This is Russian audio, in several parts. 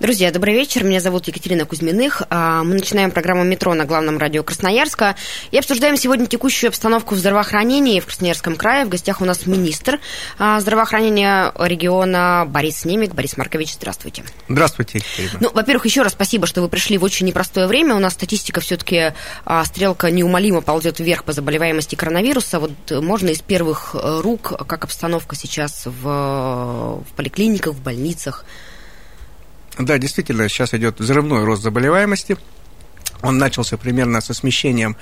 Друзья, добрый вечер. Меня зовут Екатерина Кузьминых. А, мы начинаем программу «Метро» на главном радио Красноярска. И обсуждаем сегодня текущую обстановку в здравоохранении в Красноярском крае. В гостях у нас министр а, здравоохранения региона Борис Немик. Борис Маркович, здравствуйте. Здравствуйте, Екатерина. Ну, во-первых, еще раз спасибо, что вы пришли в очень непростое время. У нас статистика все-таки, а, стрелка неумолимо ползет вверх по заболеваемости коронавируса. Вот можно из первых э, рук, как обстановка сейчас в, в поликлиниках, в больницах – да, действительно, сейчас идет взрывной рост заболеваемости. Он начался примерно со смещением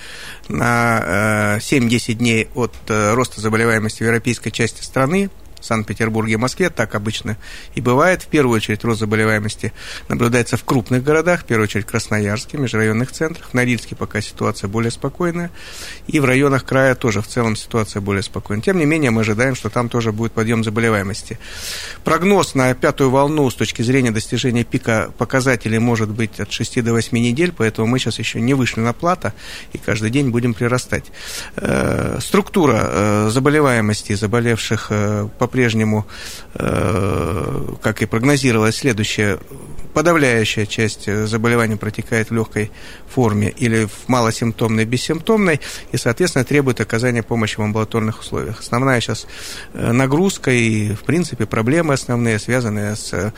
на 7-10 э, дней от э, роста заболеваемости в европейской части страны. Санкт-Петербурге, Москве, так обычно и бывает. В первую очередь рост заболеваемости наблюдается в крупных городах, в первую очередь Красноярске, межрайонных центрах. В Норильске пока ситуация более спокойная. И в районах края тоже в целом ситуация более спокойная. Тем не менее, мы ожидаем, что там тоже будет подъем заболеваемости. Прогноз на пятую волну с точки зрения достижения пика показателей может быть от 6 до 8 недель, поэтому мы сейчас еще не вышли на плата и каждый день будем прирастать. Э, структура э, заболеваемости заболевших э, по по-прежнему, э, как и прогнозировалось, следующее. Подавляющая часть заболевания протекает в легкой форме или в малосимптомной, бессимптомной, и, соответственно, требует оказания помощи в амбулаторных условиях. Основная сейчас э, нагрузка и, в принципе, проблемы основные, связанные с э,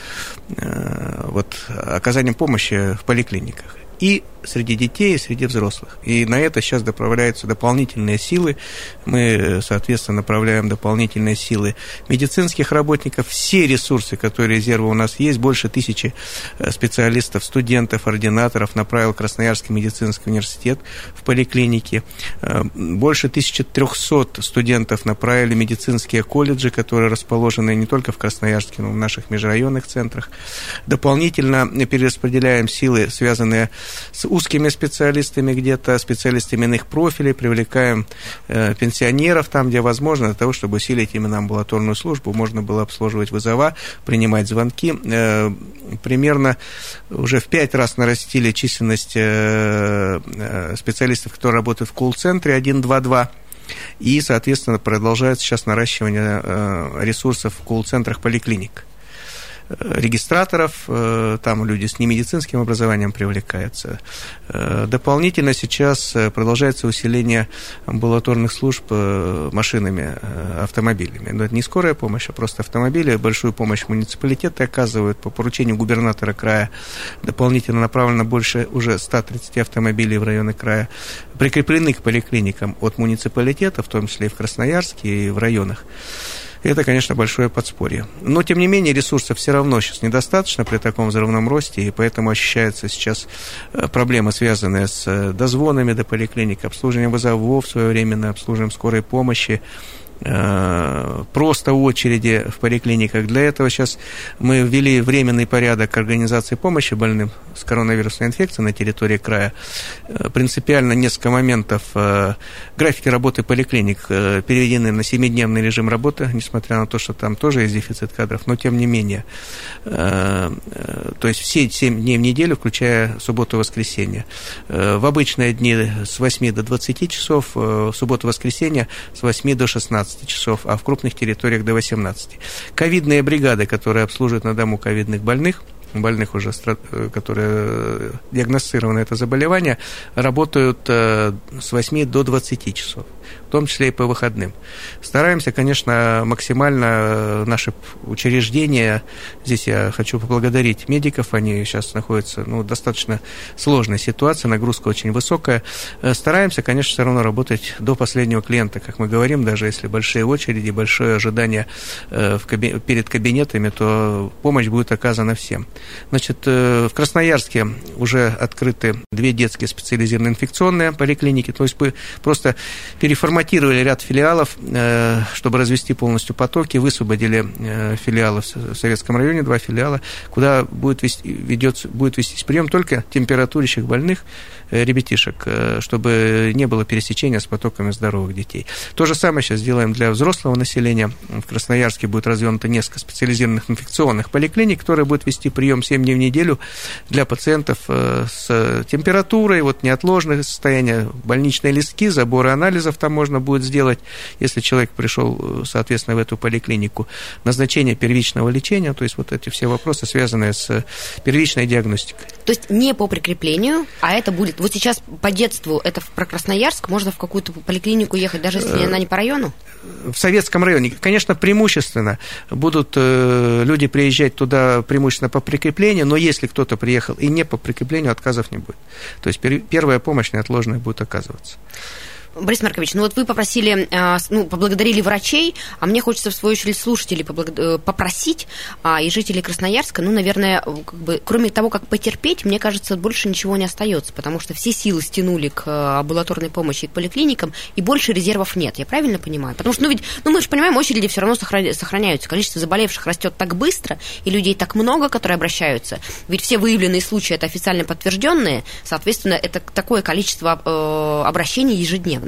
вот, оказанием помощи в поликлиниках и среди детей, и среди взрослых. И на это сейчас направляются дополнительные силы. Мы, соответственно, направляем дополнительные силы медицинских работников. Все ресурсы, которые резервы у нас есть, больше тысячи э, специалистов, студентов, ординаторов направил Красноярский медицинский университет в поликлинике. Э, больше 1300 студентов направили медицинские колледжи, которые расположены не только в Красноярске, но и в наших межрайонных центрах. Дополнительно перераспределяем силы, связанные с узкими специалистами где-то, специалистами иных профилей, привлекаем э, пенсионеров там, где возможно, для того, чтобы усилить именно амбулаторную службу, можно было обслуживать вызова, принимать звонки. Э, примерно уже в пять раз нарастили численность э, специалистов, которые работают в колл-центре 122. И, соответственно, продолжается сейчас наращивание ресурсов в колл-центрах поликлиник регистраторов, э, там люди с немедицинским образованием привлекаются. Э, дополнительно сейчас э, продолжается усиление амбулаторных служб машинами, автомобилями. Но это не скорая помощь, а просто автомобили. Большую помощь муниципалитеты оказывают по поручению губернатора края. Дополнительно направлено больше уже 130 автомобилей в районы края. Прикреплены к поликлиникам от муниципалитета, в том числе и в Красноярске, и в районах. Это, конечно, большое подспорье. Но, тем не менее, ресурсов все равно сейчас недостаточно при таком взрывном росте, и поэтому ощущаются сейчас э, проблемы, связанные с э, дозвонами до поликлиник, обслуживанием вызовов своевременно, обслуживанием скорой помощи, просто очереди в поликлиниках. Для этого сейчас мы ввели временный порядок организации помощи больным с коронавирусной инфекцией на территории края. Э, принципиально несколько моментов. Э, графики работы поликлиник переведены на 7-дневный режим работы, несмотря на то, что там тоже есть дефицит кадров, но тем не менее. То есть все 7 дней в неделю, включая субботу и воскресенье. В обычные дни с 8 до 20 часов, в субботу-воскресенье с 8 до 16 15 часов, а в крупных территориях до 18. Ковидные бригады, которые обслуживают на дому ковидных больных – больных уже, э, которые э, диагностированы это заболевание, работают э, с 8 до 20 часов, в том числе и по выходным. Стараемся, конечно, максимально наши учреждения, здесь я хочу поблагодарить медиков, они сейчас находятся ну, в достаточно сложной ситуации, нагрузка очень высокая. Стараемся, конечно, все равно работать до последнего клиента, как мы говорим, даже если большие очереди, большое ожидание в каби- перед кабинетами, то помощь будет оказана всем. Значит, в Красноярске уже открыты две детские специализированные инфекционные поликлиники, то есть мы просто переформатировали ряд филиалов, чтобы развести полностью потоки, высвободили филиалы в Советском районе, два филиала, куда будет, вести, ведется, будет вестись прием только температурящих больных ребятишек, чтобы не было пересечения с потоками здоровых детей. То же самое сейчас делаем для взрослого населения. В Красноярске будет развернуто несколько специализированных инфекционных поликлиник, которые будут вести прием 7 дней в неделю для пациентов э, с температурой, вот неотложное состояние, больничные листки, заборы анализов там можно будет сделать, если человек пришел, э, соответственно, в эту поликлинику. Назначение первичного лечения, то есть вот эти все вопросы, связанные с первичной диагностикой. То есть не по прикреплению, а это будет... Вот сейчас по детству это про Красноярск, можно в какую-то поликлинику ехать, даже если она не по району? В советском районе, конечно, преимущественно будут э, люди приезжать туда преимущественно по прикреплению, но если кто-то приехал и не по прикреплению, отказов не будет. То есть первая помощь неотложная будет оказываться. Борис Маркович, ну вот вы попросили, а, ну, поблагодарили врачей, а мне хочется, в свою очередь, слушателей э, попросить, а, и жителей Красноярска, ну, наверное, как бы, кроме того, как потерпеть, мне кажется, больше ничего не остается, потому что все силы стянули к э, амбулаторной помощи и к поликлиникам, и больше резервов нет, я правильно понимаю? Потому что, ну, ведь, ну, мы же понимаем, очереди все равно сохраняются, количество заболевших растет так быстро, и людей так много, которые обращаются, ведь все выявленные случаи это официально подтвержденные, соответственно, это такое количество э, обращений ежедневно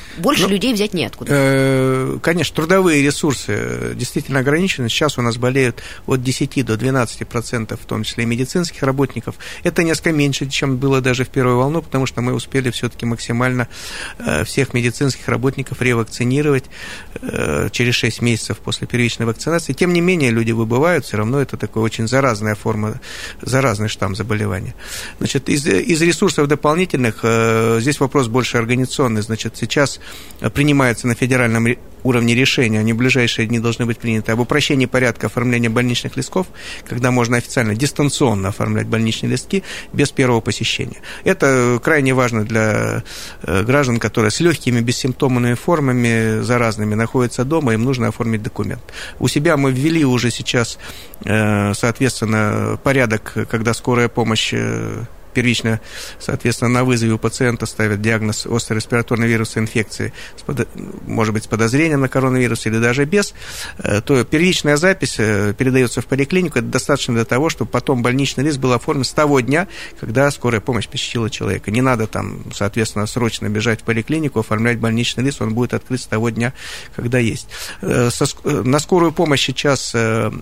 Больше ну, людей взять неоткуда. Э, конечно, трудовые ресурсы действительно ограничены. Сейчас у нас болеют от 10 до 12 процентов, в том числе и медицинских работников. Это несколько меньше, чем было даже в первую волну, потому что мы успели все-таки максимально э, всех медицинских работников ревакцинировать э, через 6 месяцев после первичной вакцинации. Тем не менее, люди выбывают, все равно это такая очень заразная форма, заразный штамм заболевания. Значит, из, из ресурсов дополнительных, здесь вопрос больше организационный. Значит, сейчас принимается на федеральном уровне решения, они в ближайшие дни должны быть приняты, об упрощении порядка оформления больничных листков, когда можно официально дистанционно оформлять больничные листки без первого посещения. Это крайне важно для э, граждан, которые с легкими бессимптомными формами заразными находятся дома, им нужно оформить документ. У себя мы ввели уже сейчас, э, соответственно, порядок, когда скорая помощь э, первично, соответственно, на вызове у пациента ставят диагноз острой респираторной вирусной инфекции, может быть, с подозрением на коронавирус или даже без, э, то первичная запись э, передается в поликлинику. Это достаточно для того, чтобы потом больничный лист был оформлен с того дня, когда скорая помощь посетила человека. Не надо там, соответственно, срочно бежать в поликлинику, оформлять больничный лист, он будет открыт с того дня, когда есть. Э, на скорую помощь сейчас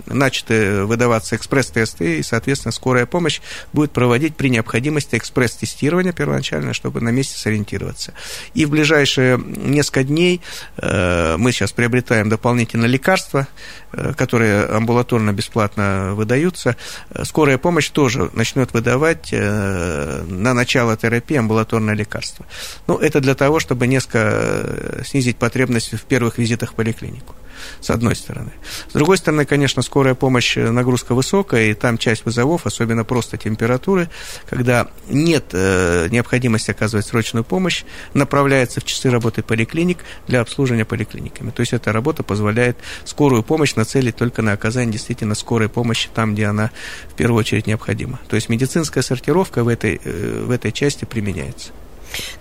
начаты выдаваться экспресс-тесты, и, соответственно, скорая помощь будет проводить при необходимости необходимости экспресс-тестирования первоначально, чтобы на месте сориентироваться. И в ближайшие несколько дней э, мы сейчас приобретаем дополнительные лекарства, э, которые амбулаторно бесплатно выдаются. Скорая помощь тоже начнет выдавать э, на начало терапии амбулаторное лекарство. Ну, это для того, чтобы несколько снизить потребность в первых визитах в поликлинику с одной стороны. С другой стороны, конечно, скорая помощь, э, нагрузка высокая, и там часть вызовов, особенно просто температуры, когда нет э, необходимости оказывать срочную помощь, направляется в часы работы поликлиник для обслуживания поликлиниками. То есть эта работа позволяет скорую помощь нацелить только на оказание действительно скорой помощи там, где она в первую очередь необходима. То есть медицинская сортировка в этой, э, в этой части применяется.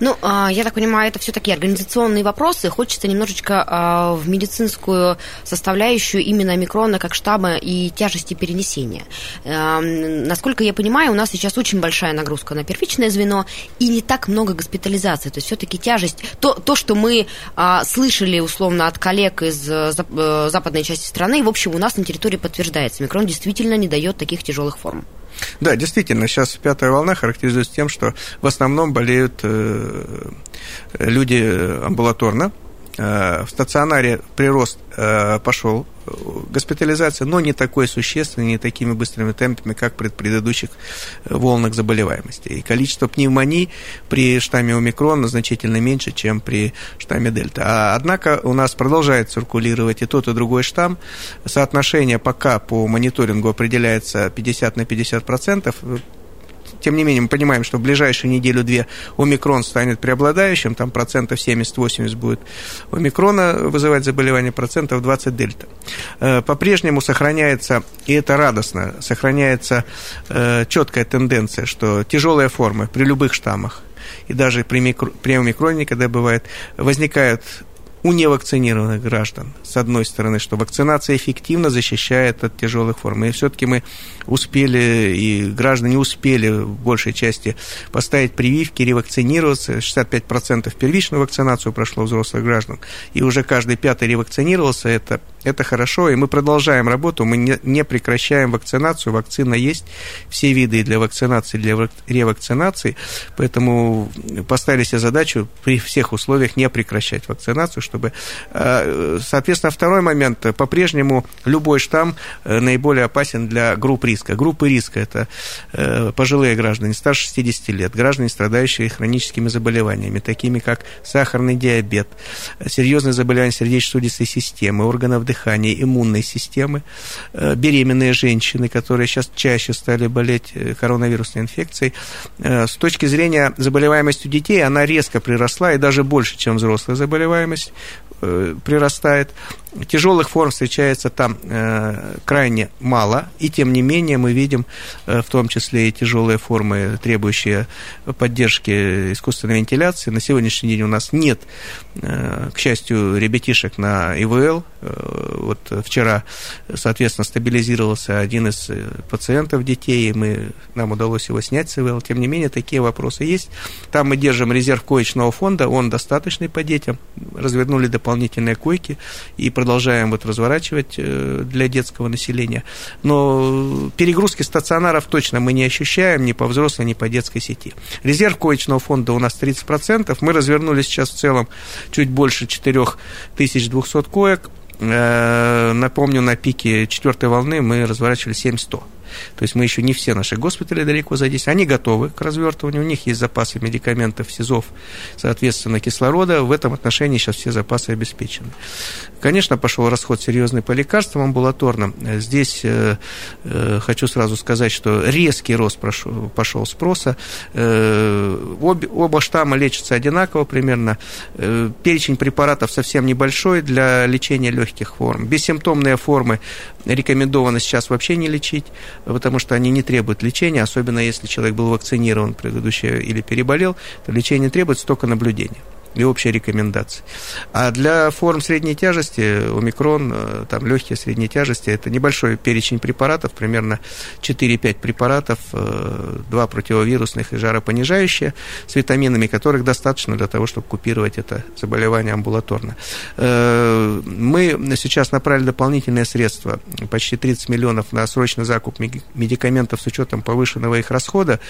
Ну, а, я так понимаю, это все таки организационные вопросы. Хочется немножечко а, в медицинскую составляющую именно микрона как штаба и тяжести перенесения. Эм, насколько я понимаю, у нас сейчас очень большая нагрузка на первичное звено и не так много госпитализации. То есть все-таки тяжесть, то, то, что мы а, слышали условно от коллег из э, э, западной части страны, в общем, у нас на территории подтверждается. Микрон действительно не дает таких тяжелых форм. Да, действительно, сейчас пятая волна характеризуется тем, что в основном болеют э, люди амбулаторно, Э, в стационаре прирост э, пошел госпитализация, но не такой существенный, не такими быстрыми темпами, как при предыдущих волнах заболеваемости. И количество пневмоний при штамме омикрон значительно меньше, чем при штамме дельта. А, однако у нас продолжает циркулировать и тот, и другой штамм. Соотношение пока по мониторингу определяется 50 на 50 процентов Тем не менее, мы понимаем, что в ближайшую неделю-две омикрон станет преобладающим, там процентов 70-80 будет омикрона вызывать заболевание, процентов 20 дельта. Э, по-прежнему сохраняется, и это радостно, сохраняется э, четкая тенденция, что тяжелые формы при любых штаммах и даже при, микро, при омикроне, когда бывает, возникают у невакцинированных граждан, с одной стороны, что вакцинация эффективно защищает от тяжелых форм. И все-таки мы успели, и граждане успели в большей части поставить прививки, ревакцинироваться. 65% первичную вакцинацию прошло взрослых граждан, и уже каждый пятый ревакцинировался. Это, это хорошо, и мы продолжаем работу, мы не, не прекращаем вакцинацию. Вакцина есть, все виды для вакцинации, для ревакцинации, поэтому поставили себе задачу при всех условиях не прекращать вакцинацию, чтобы, э, соответственно, второй момент, по-прежнему любой штамм э, наиболее опасен для групп риска. Группы риска – это э, пожилые граждане старше 60 лет, граждане, страдающие хроническими заболеваниями, такими как сахарный диабет, серьезные заболевания сердечно-сосудистой системы, органов дыхания, иммунной системы, беременные женщины, которые сейчас чаще стали болеть коронавирусной инфекцией. С точки зрения заболеваемости у детей, она резко приросла и даже больше, чем взрослая заболеваемость. Э, прирастает. Тяжелых форм встречается там э, крайне мало, и тем не менее мы видим э, в том числе и тяжелые формы, требующие поддержки искусственной вентиляции. На сегодняшний день у нас нет, э, к счастью, ребятишек на ИВЛ. Э, вот вчера, соответственно, стабилизировался один из э, пациентов детей, и мы, нам удалось его снять с ИВЛ. Тем не менее, такие вопросы есть. Там мы держим резерв коечного фонда, он достаточный по детям. Развернули дополнительные койки и продолжаем вот разворачивать э, для детского населения. Но перегрузки стационаров точно мы не ощущаем ни по взрослой, ни по детской сети. Резерв коечного фонда у нас 30%. Мы развернули сейчас в целом чуть больше 4200 коек. Э, напомню, на пике четвертой волны мы разворачивали 7100. То есть мы еще не все наши госпитали далеко задействованы. Они готовы к развертыванию, у них есть запасы медикаментов, СИЗОВ, соответственно, кислорода. В этом отношении сейчас все запасы обеспечены. Конечно, пошел расход серьезный по лекарствам амбулаторным. Здесь э, э, хочу сразу сказать, что резкий рост прошел, пошел спроса. Э, обе, оба штамма лечатся одинаково примерно. Э, перечень препаратов совсем небольшой для лечения легких форм. Бессимптомные формы рекомендовано сейчас вообще не лечить потому что они не требуют лечения, особенно если человек был вакцинирован предыдущее или переболел, то лечение требуется только наблюдения и общие рекомендации. А для форм средней тяжести, омикрон, э, там легкие средней тяжести, это небольшой перечень препаратов, примерно 4-5 препаратов, 2 э, противовирусных и жаропонижающие, с витаминами которых достаточно для того, чтобы купировать это заболевание амбулаторно. Э, мы сейчас направили дополнительные средства, почти 30 миллионов на срочный закуп медикаментов с учетом повышенного их расхода,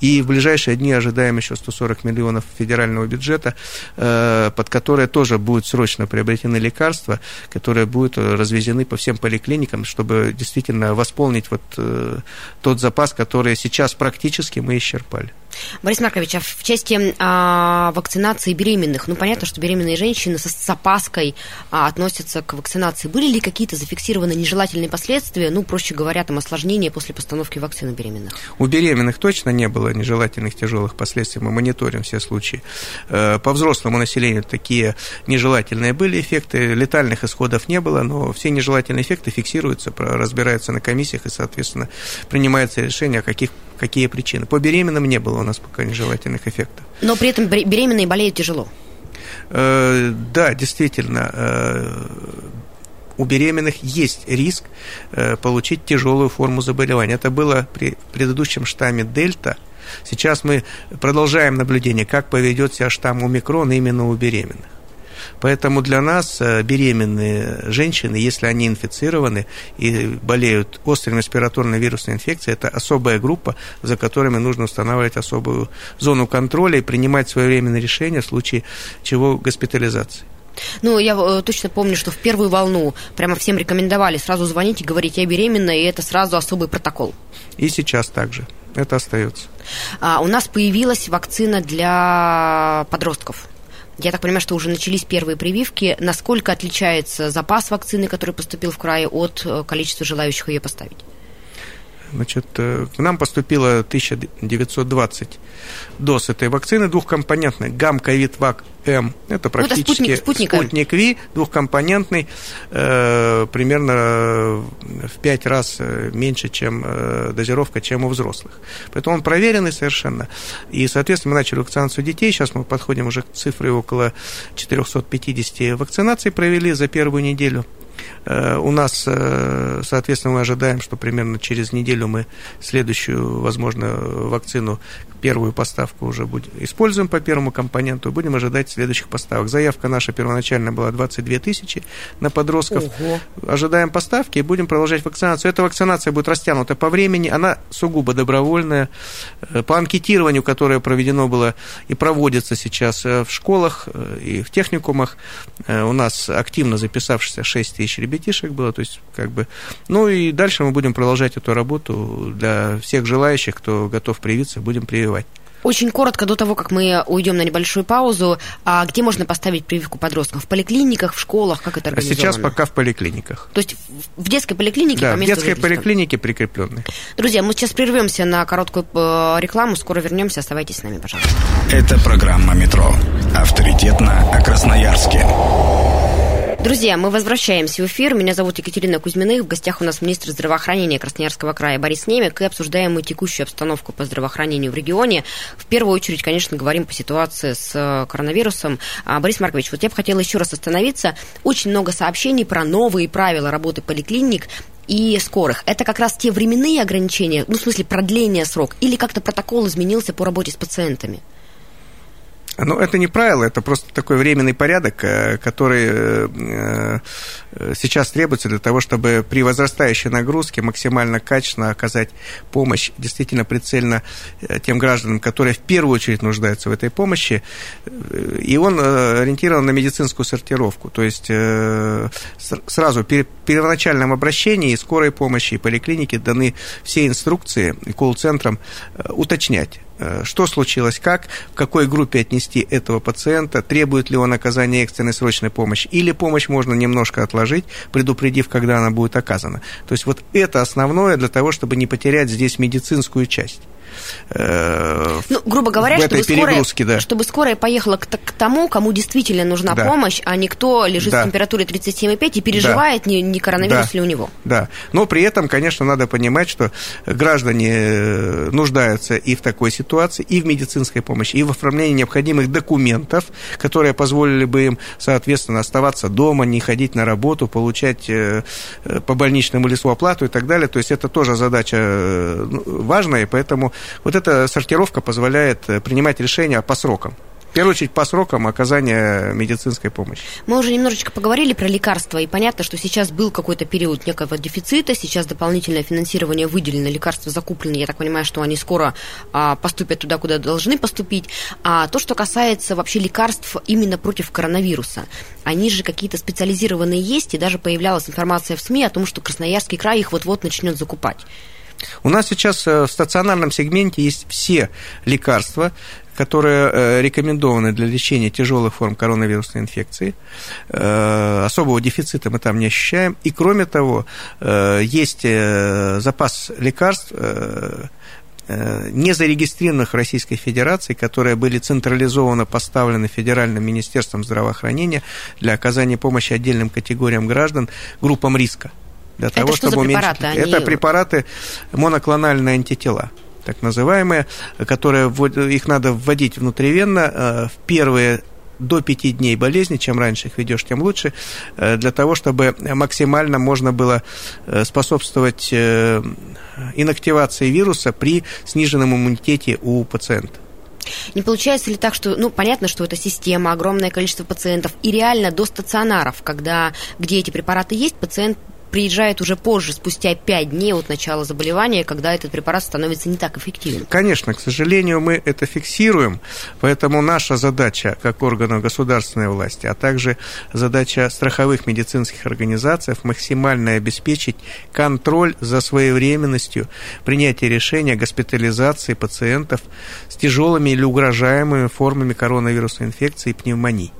и в ближайшие дни ожидаем еще 140 миллионов федерального бюджета под которые тоже будут срочно приобретены лекарства, которые будут развезены по всем поликлиникам, чтобы действительно восполнить вот э, тот запас, который сейчас практически мы исчерпали. Борис Маркович, а в части а, вакцинации беременных, ну понятно, что беременные женщины с, с опаской а, относятся к вакцинации. Были ли какие-то зафиксированы нежелательные последствия, ну, проще говоря, там осложнения после постановки вакцины беременных? У беременных точно не было нежелательных тяжелых последствий, мы мониторим все случаи. Э, по взрослому населению такие нежелательные были эффекты, летальных исходов не было, но все нежелательные эффекты фиксируются, разбираются на комиссиях и, соответственно, принимается решение, о каких какие причины. По беременным не было у нас пока нежелательных эффектов. Но при этом беременные болеют тяжело. Э, да, действительно, э, у беременных есть риск э, получить тяжелую форму заболевания. Это было при предыдущем штамме Дельта. Сейчас мы продолжаем наблюдение, как поведет себя штамм омикрон именно у беременных. Поэтому для нас э, беременные женщины, если они инфицированы и болеют острой респираторной вирусной инфекцией, это особая группа, за которыми нужно устанавливать особую зону контроля и принимать своевременные решения в случае чего госпитализации. Ну, я э, точно помню, что в первую волну прямо всем рекомендовали сразу звонить и говорить, я беременна, и это сразу особый протокол. И сейчас также. Это остается. А, у нас появилась вакцина для подростков. Я так понимаю, что уже начались первые прививки. Насколько отличается запас вакцины, который поступил в край, от э, количества желающих ее поставить? Значит, э, к нам поступило 1920 доз этой вакцины двухкомпонентной. Гам-ковид-вак М. Это практически ну, это спутник, спутник Ви, двухкомпонентный, э, примерно в пять раз э, меньше, чем э, дозировка, чем у взрослых. Поэтому он проверенный совершенно. И, соответственно, мы начали вакцинацию детей. Сейчас мы подходим уже к цифре около 450 вакцинаций провели за первую неделю. Э, у нас, э, соответственно, мы ожидаем, что примерно через неделю мы следующую, возможно, вакцину, первую поставку уже будем, используем по первому компоненту, будем ожидать следующих поставок. Заявка наша первоначально была 22 тысячи на подростков. Ого. Ожидаем поставки и будем продолжать вакцинацию. Эта вакцинация будет растянута по времени, она сугубо добровольная. Э, по анкетированию, которое проведено было и проводится сейчас в школах и в техникумах, у нас активно записавшихся 6 тысяч ребят ребятишек было, то есть как бы... Ну и дальше мы будем продолжать эту работу для всех желающих, кто готов привиться, будем прививать. Очень коротко до того, как мы уйдем на небольшую паузу, а где можно поставить прививку подростков? В поликлиниках, в школах, как это организовано? Сейчас пока в поликлиниках. То есть в детской поликлинике да, по в детской поликлинике прикрепленной. Друзья, мы сейчас прервемся на короткую э, рекламу, скоро вернемся, оставайтесь с нами, пожалуйста. Это программа «Метро». Авторитетно о Красноярске. Друзья, мы возвращаемся в эфир. Меня зовут Екатерина Кузьминых. В гостях у нас министр здравоохранения Красноярского края Борис Немик. И обсуждаем мы текущую обстановку по здравоохранению в регионе. В первую очередь, конечно, говорим по ситуации с э, коронавирусом. А, Борис Маркович, вот я бы хотела еще раз остановиться. Очень много сообщений про новые правила работы поликлиник и скорых. Это как раз те временные ограничения, ну, в смысле, продление срок, или как-то протокол изменился по работе с пациентами? Ну, это не правило, это просто такой временный порядок, э, который э, э, сейчас требуется для того, чтобы при возрастающей нагрузке максимально качественно оказать помощь действительно прицельно тем гражданам, которые в первую очередь нуждаются в этой помощи. И он ориентирован на медицинскую сортировку. То есть сразу при первоначальном обращении скорой помощи и поликлиники даны все инструкции колл-центрам уточнять что случилось, как, в какой группе отнести этого пациента, требует ли он оказания экстренной срочной помощи, или помощь можно немножко отложить, предупредив, когда она будет оказана. То есть вот это основное для того, чтобы не потерять здесь медицинскую часть. Э, ну, грубо говоря, чтобы скорая, да. чтобы скорая поехала к, к тому, кому действительно нужна да. помощь, а не кто лежит да. с температурой 37,5 и переживает, да. не, не коронавирус да. ли у него. Да, но при этом, конечно, надо понимать, что граждане э, нуждаются и в такой ситуации, и в медицинской помощи, и в оформлении необходимых документов, которые позволили бы им, соответственно, оставаться дома, не ходить на работу, получать э, по больничному листу оплату и так далее. То есть это тоже задача ну, важная, и поэтому вот эта сортировка позволяет э, принимать решения по срокам. В первую очередь по срокам оказания медицинской помощи. Мы уже немножечко поговорили про лекарства, и понятно, что сейчас был какой-то период некого дефицита, сейчас дополнительное финансирование выделено, лекарства закуплены, я так понимаю, что они скоро а, поступят туда, куда должны поступить. А то, что касается вообще лекарств именно против коронавируса, они же какие-то специализированные есть, и даже появлялась информация в СМИ о том, что Красноярский край их вот-вот начнет закупать. У нас сейчас э, в стационарном сегменте есть все лекарства, которые э, рекомендованы для лечения тяжелых форм коронавирусной инфекции. Э, особого дефицита мы там не ощущаем. И кроме того, есть запас лекарств не зарегистрированных в Российской Федерации, которые были централизованно поставлены Федеральным Министерством здравоохранения для оказания помощи отдельным категориям граждан, группам риска для того, Это что чтобы уменьшить. Препараты? Они... Это препараты моноклональные антитела так называемые, которые их надо вводить внутривенно э, в первые до пяти дней болезни, чем раньше их ведешь, тем лучше, э, для того, чтобы максимально можно было э, способствовать инактивации вируса при сниженном иммунитете у пациента. Не получается ли так, что, ну, понятно, что это система, огромное количество пациентов, и реально до стационаров, когда, где эти препараты есть, пациент приезжает уже позже, спустя 5 дней от начала заболевания, когда этот препарат становится не так эффективным. Конечно, к сожалению, мы это фиксируем, поэтому наша задача как органов государственной власти, а также задача страховых медицинских организаций максимально обеспечить контроль за своевременностью принятия решения о госпитализации пациентов с тяжелыми или угрожаемыми формами коронавирусной инфекции и пневмонии.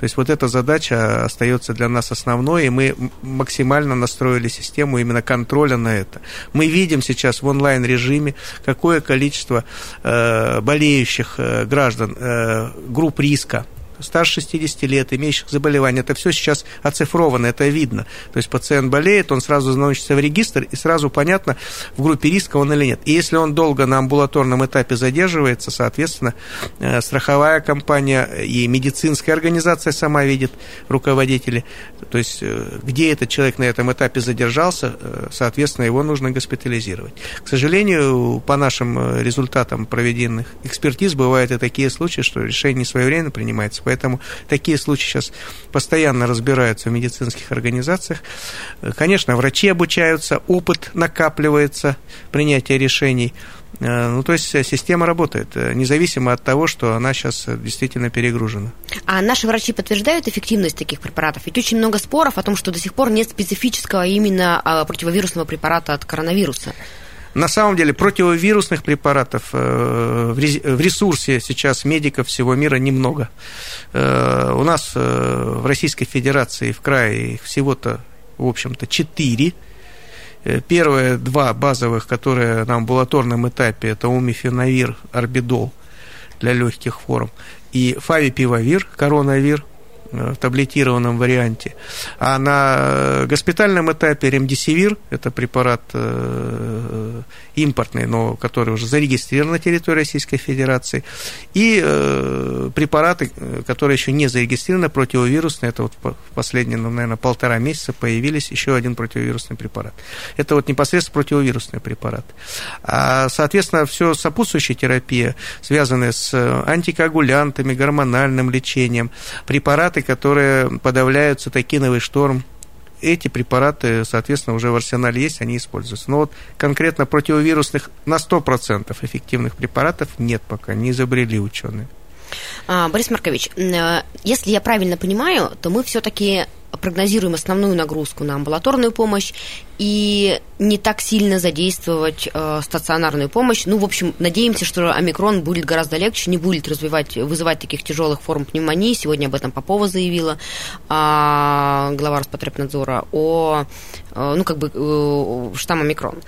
То есть вот эта задача остается для нас основной, и мы максимально настроили систему именно контроля на это. Мы видим сейчас в онлайн-режиме, какое количество э, болеющих э, граждан, э, групп риска старше 60 лет, имеющих заболевания. Это все сейчас оцифровано, это видно. То есть пациент болеет, он сразу заносится в регистр, и сразу понятно, в группе риска он или нет. И если он долго на амбулаторном этапе задерживается, соответственно, э, страховая компания и медицинская организация сама видит руководители, то есть э, где этот человек на этом этапе задержался, э, соответственно, его нужно госпитализировать. К сожалению, по нашим результатам проведенных экспертиз бывают и такие случаи, что решение не своевременно принимается. Поэтому такие случаи сейчас постоянно разбираются в медицинских организациях. Конечно, врачи обучаются, опыт накапливается, принятие решений. Э, ну, то есть система работает, э, независимо от того, что она сейчас действительно перегружена. А наши врачи подтверждают эффективность таких препаратов? Ведь очень много споров о том, что до сих пор нет специфического именно а, противовирусного препарата от коронавируса. На самом деле противовирусных препаратов э, в ресурсе сейчас медиков всего мира немного. Э, у нас э, в Российской Федерации в крае всего-то, в общем-то, четыре. Первые два базовых, которые на амбулаторном этапе, это умифенавир, орбидол для легких форм, и фавипивавир, коронавир, в таблетированном варианте. А на госпитальном этапе ремдисивир, это препарат э, импортный, но который уже зарегистрирован на территории Российской Федерации, и э, препараты, которые еще не зарегистрированы, противовирусные, это вот в последние, ну, наверное, полтора месяца появились еще один противовирусный препарат. Это вот непосредственно противовирусный препарат. А, соответственно, все сопутствующая терапия, связанная с антикоагулянтами, гормональным лечением, препараты, препараты, которые подавляют цитокиновый шторм. Эти препараты, соответственно, уже в арсенале есть, они используются. Но вот конкретно противовирусных на 100% эффективных препаратов нет пока, не изобрели ученые. А, Борис Маркович, э, если я правильно понимаю, то мы все-таки прогнозируем основную нагрузку на амбулаторную помощь и не так сильно задействовать э, стационарную помощь. Ну, в общем, надеемся, что омикрон будет гораздо легче, не будет развивать, вызывать таких тяжелых форм пневмонии. Сегодня об этом Попова заявила э, глава Роспотребнадзора о Э, ну, как бы э, штамм омикрон.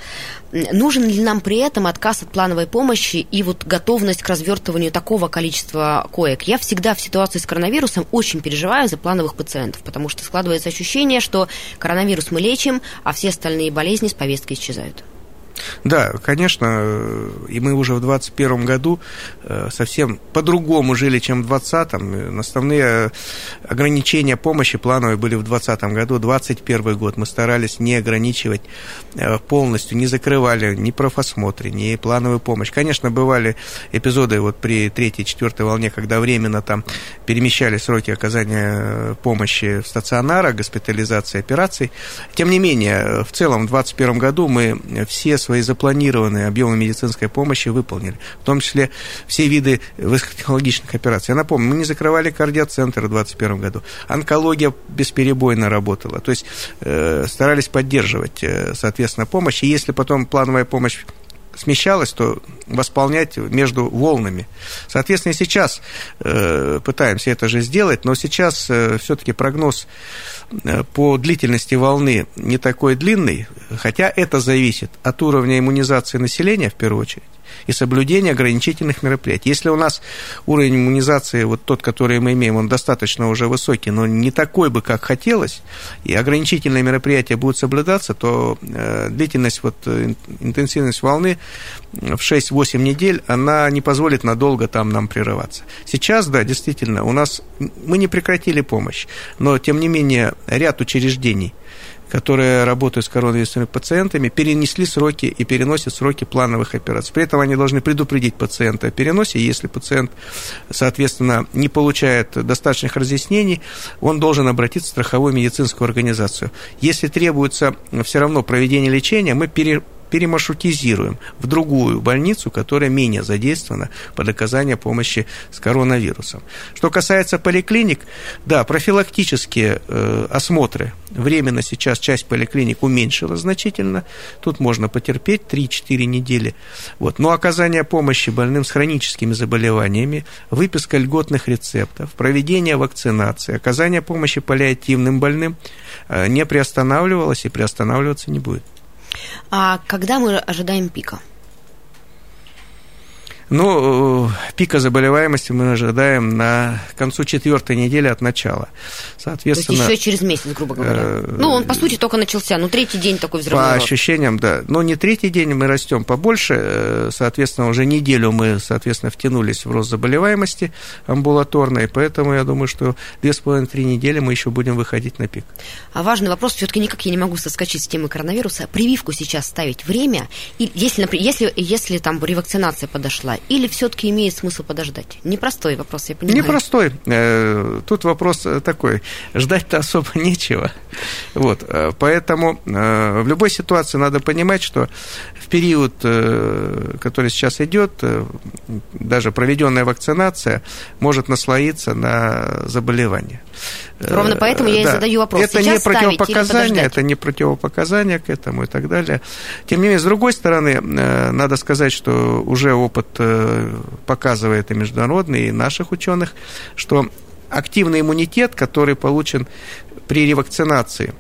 Нужен ли нам при этом отказ от плановой помощи и вот готовность к развертыванию такого количества коек? Я всегда в ситуации с коронавирусом очень переживаю за плановых пациентов, потому что складывается ощущение, что коронавирус мы лечим, а все остальные болезни с повестки исчезают. Да, конечно, и мы уже в 2021 году э, совсем по-другому жили, чем в 2020. Основные ограничения помощи плановые были в 2020 году. 2021 год мы старались не ограничивать э, полностью, не закрывали ни профосмотры, ни плановую помощь. Конечно, бывали эпизоды вот при третьей, четвертой волне, когда временно там перемещали сроки оказания э, помощи в стационарах, госпитализации, операций. Тем не менее, в целом в 2021 году мы все свои запланированные объемы медицинской помощи выполнили, в том числе все виды высокотехнологичных операций. Я напомню, мы не закрывали кардиоцентр в 2021 году, онкология бесперебойно работала, то есть э, старались поддерживать, э, соответственно, помощь, и если потом плановая помощь смещалась, то восполнять между волнами. Соответственно, сейчас э, пытаемся это же сделать, но сейчас э, все-таки прогноз э, по длительности волны не такой длинный, хотя это зависит от уровня иммунизации населения в первую очередь и соблюдение ограничительных мероприятий. Если у нас уровень иммунизации, вот тот, который мы имеем, он достаточно уже высокий, но не такой бы, как хотелось, и ограничительные мероприятия будут соблюдаться, то э, длительность, вот, интенсивность волны в 6-8 недель, она не позволит надолго там нам прерываться. Сейчас, да, действительно, у нас мы не прекратили помощь, но, тем не менее, ряд учреждений – которые работают с коронавирусными пациентами, перенесли сроки и переносят сроки плановых операций. При этом они должны предупредить пациента о переносе. Если пациент, соответственно, не получает достаточных разъяснений, он должен обратиться в страховую медицинскую организацию. Если требуется все равно проведение лечения, мы пере перемаршрутизируем в другую больницу, которая менее задействована под оказание помощи с коронавирусом. Что касается поликлиник, да, профилактические э, осмотры временно сейчас часть поликлиник уменьшила значительно. Тут можно потерпеть 3-4 недели. Вот. Но оказание помощи больным с хроническими заболеваниями, выписка льготных рецептов, проведение вакцинации, оказание помощи паллиативным больным э, не приостанавливалось и приостанавливаться не будет. А когда мы ожидаем пика? Ну, э, пика заболеваемости мы ожидаем на концу четвертой недели от начала. Соответственно, То есть еще через месяц, грубо говоря. Э, ну, он, по сути, только начался. Ну, третий день такой взрывной По рост. ощущениям, да. Но не третий день мы растем побольше. Э, соответственно, уже неделю мы, соответственно, втянулись в рост заболеваемости амбулаторной. Поэтому я думаю, что две с половиной-три недели мы еще будем выходить на пик. А важный вопрос, все-таки никак я не могу соскочить с темы коронавируса. Прививку сейчас ставить время, и если, например, если, если там ревакцинация подошла, или все-таки имеет смысл подождать? Непростой вопрос, я понимаю. Непростой. Э, тут вопрос такой. Ждать-то особо нечего. Вот. Э, поэтому э, в любой ситуации надо понимать, что в период, который сейчас идет, даже проведенная вакцинация может наслоиться на заболевание. Ровно поэтому я да. и задаю вопрос. Это Сейчас не противопоказание, это не противопоказание к этому и так далее. Тем не менее, с другой стороны, надо сказать, что уже опыт показывает и международный, и наших ученых, что активный иммунитет, который получен при ревакцинации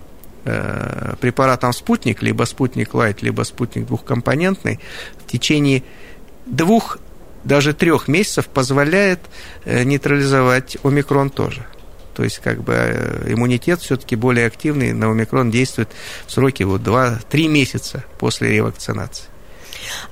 э, препаратом «Спутник», либо «Спутник Лайт», либо «Спутник двухкомпонентный», в течение двух, даже трех месяцев позволяет э, нейтрализовать омикрон тоже. То есть, как бы, э, иммунитет все-таки более активный на омикрон действует в сроки вот 2-3 месяца после ревакцинации.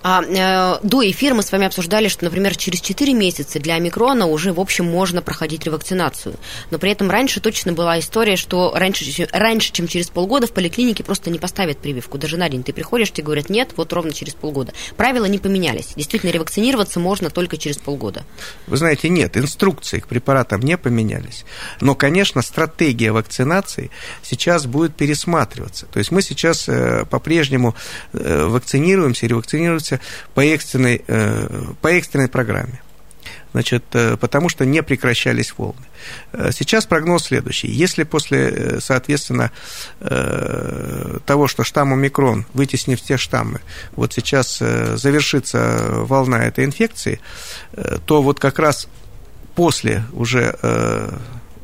А, э, до эфира мы с вами обсуждали, что, например, через 4 месяца для омикрона уже, в общем, можно проходить ревакцинацию. Но при этом раньше точно была история, что раньше, раньше чем через полгода в поликлинике просто не поставят прививку. Даже на день ты приходишь, тебе говорят, нет, вот ровно через полгода. Правила не поменялись. Действительно, ревакцинироваться можно только через полгода. Вы знаете, нет, инструкции к препаратам не поменялись. Но, конечно, стратегия вакцинации сейчас будет пересматриваться. То есть мы сейчас э, по-прежнему э, вакцинируемся, ревакцинируемся вакцинируются по экстренной, э, по экстренной программе. Значит, э, потому что не прекращались волны. Э, сейчас прогноз следующий. Если после, соответственно, того, что штамм омикрон, вытеснив все штаммы, вот сейчас завершится волна этой инфекции, то вот как раз после уже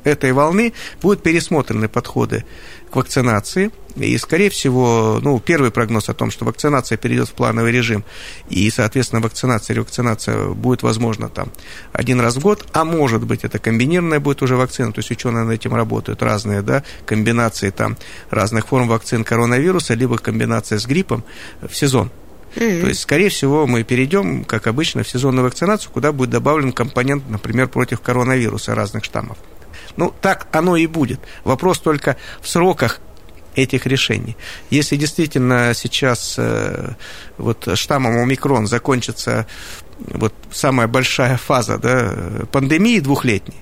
этой волны будут пересмотрены подходы к вакцинации. И, скорее всего, ну, первый прогноз о том, что вакцинация перейдет в плановый режим, и, соответственно, вакцинация, ревакцинация будет возможно там один раз в год, а может быть, это комбинированная будет уже вакцина, то есть ученые над этим работают, разные, да, комбинации там разных форм вакцин коронавируса, либо комбинация с гриппом в сезон. Mm-hmm. То есть, скорее всего, мы перейдем, как обычно, в сезонную вакцинацию, куда будет добавлен компонент, например, против коронавируса разных штаммов. Ну, так оно и будет. Вопрос только в сроках этих решений. Если действительно сейчас э, вот штаммом омикрон закончится вот самая большая фаза да, пандемии двухлетней,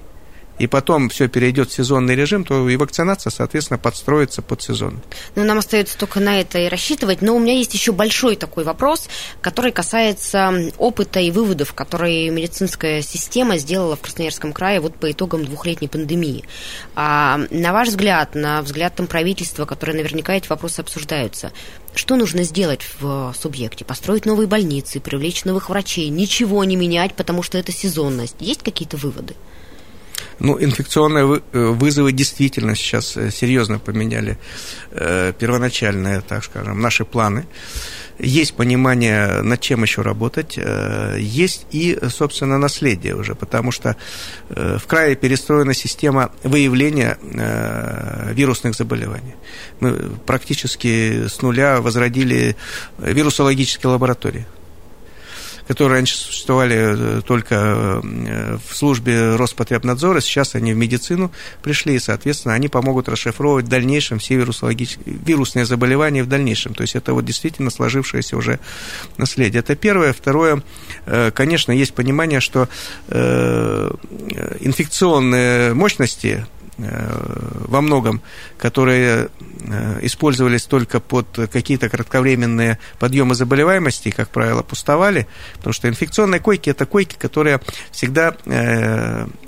и потом все перейдет в сезонный режим, то и вакцинация, соответственно, подстроится под сезон. Ну, нам остается только на это и рассчитывать. Но у меня есть еще большой такой вопрос, который касается опыта и выводов, которые медицинская система сделала в Красноярском крае вот по итогам двухлетней пандемии. А, на ваш взгляд, на взгляд там правительства, которое наверняка эти вопросы обсуждаются, что нужно сделать в субъекте? Построить новые больницы, привлечь новых врачей, ничего не менять, потому что это сезонность. Есть какие-то выводы? Ну, инфекционные э, вызовы действительно сейчас э, серьезно поменяли э, первоначальные, так скажем, наши планы. Есть понимание, над чем еще работать. Есть и, собственно, наследие уже, потому что в крае перестроена система выявления вирусных заболеваний. Мы практически с нуля возродили вирусологические лаборатории которые раньше существовали э, только э, в службе Роспотребнадзора, сейчас они в медицину пришли, и, соответственно, они помогут расшифровывать в дальнейшем все вирусные заболевания в дальнейшем. То есть это вот действительно сложившееся уже наследие. Это первое. Второе, э, конечно, есть понимание, что инфекционные мощности во многом, которые использовались только под какие-то кратковременные подъемы заболеваемости, как правило, пустовали, потому что инфекционные койки – это койки, которые всегда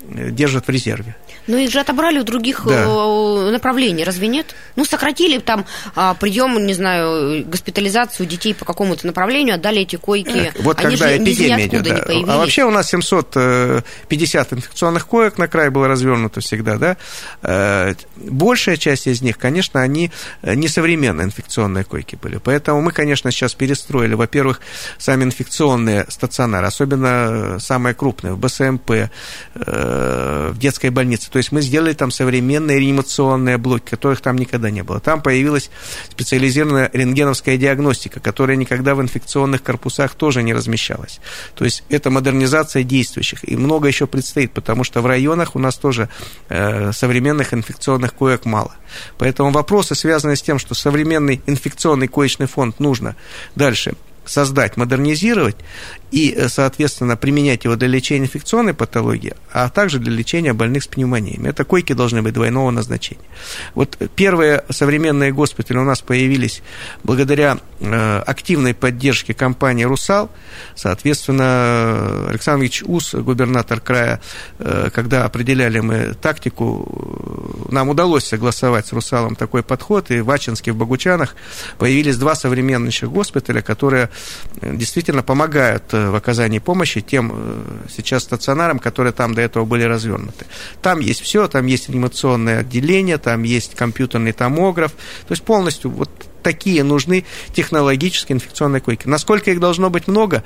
держат в резерве. Но их же отобрали у других да. Э, направлений, разве нет? Ну, сократили там а, прием, не знаю, госпитализацию детей по какому-то направлению, отдали эти койки. Вот Они когда же эпидемия идет, да. Не а вообще у нас 750 инфекционных коек на край было развернуто всегда, да. Э, большая часть из них, конечно, они несовременные инфекционные койки были. Поэтому мы, конечно, сейчас перестроили, во-первых, сами инфекционные стационары, особенно самые крупные, в БСМП, в детской больнице. То есть мы сделали там современные реанимационные блоки, которых там никогда не было. Там появилась специализированная рентгеновская диагностика, которая никогда в инфекционных корпусах тоже не размещалась. То есть это модернизация действующих. И много еще предстоит, потому что в районах у нас тоже э, современных инфекционных коек мало. Поэтому вопросы, связанные с тем, что современный инфекционный коечный фонд нужно дальше создать, модернизировать и, э, соответственно, применять его для лечения инфекционной патологии, а также для лечения больных с пневмониями. Это койки должны быть двойного назначения. Вот первые современные госпитали у нас появились благодаря э, активной поддержке компании «Русал». Соответственно, Александр Ильич Ус, губернатор края, э, когда определяли мы тактику, нам удалось согласовать с «Русалом» такой подход, и в Ачинске, в Богучанах появились два современных госпиталя, которые действительно помогают в оказании помощи тем э, сейчас стационарам, которые там до этого были развернуты. Там есть все, там есть анимационное отделение, там есть компьютерный томограф, то есть полностью вот такие нужны технологические инфекционные койки. Насколько их должно быть много,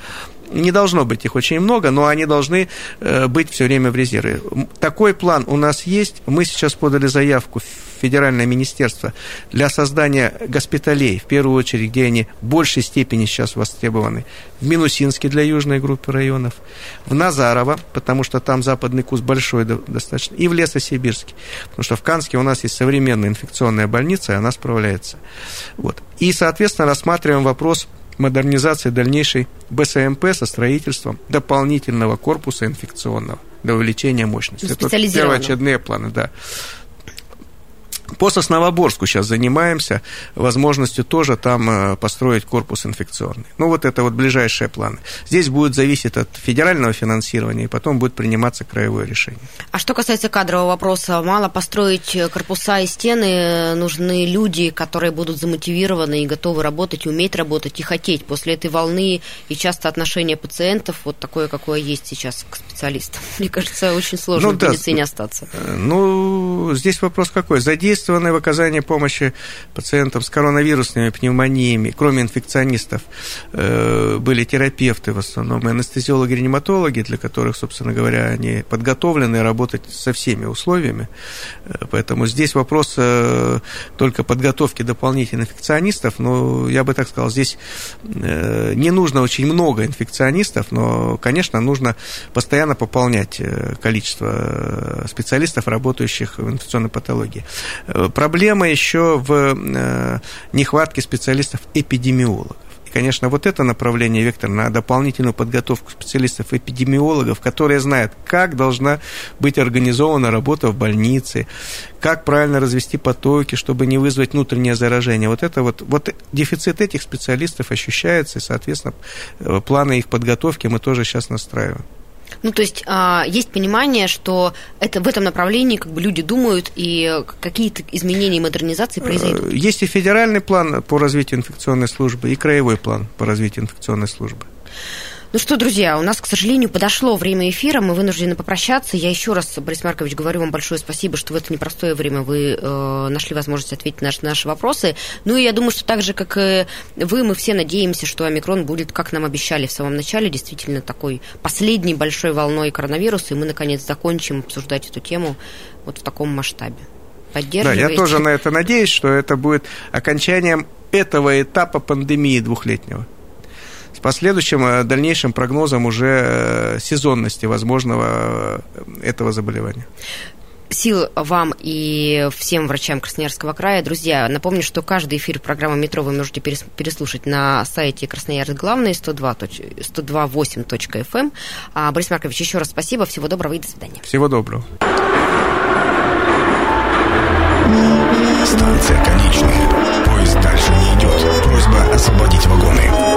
не должно быть их очень много, но они должны э, быть все время в резерве. Такой план у нас есть. Мы сейчас подали заявку в Федеральное министерство для создания госпиталей, в первую очередь, где они в большей степени сейчас востребованы. В Минусинске для южной группы районов, в Назарово, потому что там западный куст большой достаточно, и в Лесосибирске, потому что в Канске у нас есть современная инфекционная больница, и она справляется. Вот. И, соответственно, рассматриваем вопрос модернизации дальнейшей БСМП со строительством дополнительного корпуса инфекционного для увеличения мощности. Это первоочередные планы, да. По Сосновоборску сейчас занимаемся, возможностью тоже там э, построить корпус инфекционный. Ну, вот это вот ближайшие планы. Здесь будет зависеть от федерального финансирования, и потом будет приниматься краевое решение. А что касается кадрового вопроса, мало построить корпуса и стены, нужны люди, которые будут замотивированы и готовы работать, уметь работать и хотеть. После этой волны и часто отношение пациентов вот такое, какое есть сейчас к специалистам. Мне кажется, очень сложно ну, в медицине да. остаться. Э, ну, здесь вопрос какой? Задействовать задействованы в оказании помощи пациентам с коронавирусными пневмониями, кроме инфекционистов, э, были терапевты в основном, анестезиологи-реаниматологи, для которых, собственно говоря, они подготовлены работать со всеми условиями. Э, поэтому здесь вопрос э, только подготовки дополнительных инфекционистов, но я бы так сказал, здесь не нужно очень много инфекционистов, но, конечно, нужно постоянно пополнять количество специалистов, работающих в инфекционной патологии. Э, проблема еще в э, нехватке специалистов-эпидемиологов. И, конечно, вот это направление, Вектор, на дополнительную подготовку специалистов-эпидемиологов, которые знают, как должна быть организована работа в больнице, как правильно развести потоки, чтобы не вызвать внутреннее заражение. Вот это вот, вот дефицит этих специалистов ощущается, и, соответственно, э, планы их подготовки мы тоже сейчас настраиваем. Ну, то есть а, есть понимание, что это в этом направлении как бы люди думают, и какие-то изменения и модернизации произойдут. Э, есть и федеральный план по развитию инфекционной службы, и краевой план по развитию инфекционной службы. Ну что, друзья, у нас, к сожалению, подошло время эфира, мы вынуждены попрощаться. Я еще раз, Борис Маркович, говорю вам большое спасибо, что в это непростое время вы э, нашли возможность ответить на наши, наши вопросы. Ну и я думаю, что так же, как и вы, мы все надеемся, что омикрон будет, как нам обещали в самом начале, действительно такой последней большой волной коронавируса, и мы, наконец, закончим обсуждать эту тему вот в таком масштабе. Да, я тоже на это надеюсь, что это будет окончанием этого этапа пандемии двухлетнего последующим э, дальнейшим прогнозом уже э, сезонности возможного э, этого заболевания сил вам и всем врачам Красноярского края. Друзья, напомню, что каждый эфир программы «Метро» вы можете переслушать на сайте Красноярск главный 102.8.fm. Эм. А, Борис Маркович, еще раз спасибо, всего доброго и до свидания. Всего доброго. Станция конечная. Поезд дальше не идет. Просьба освободить вагоны.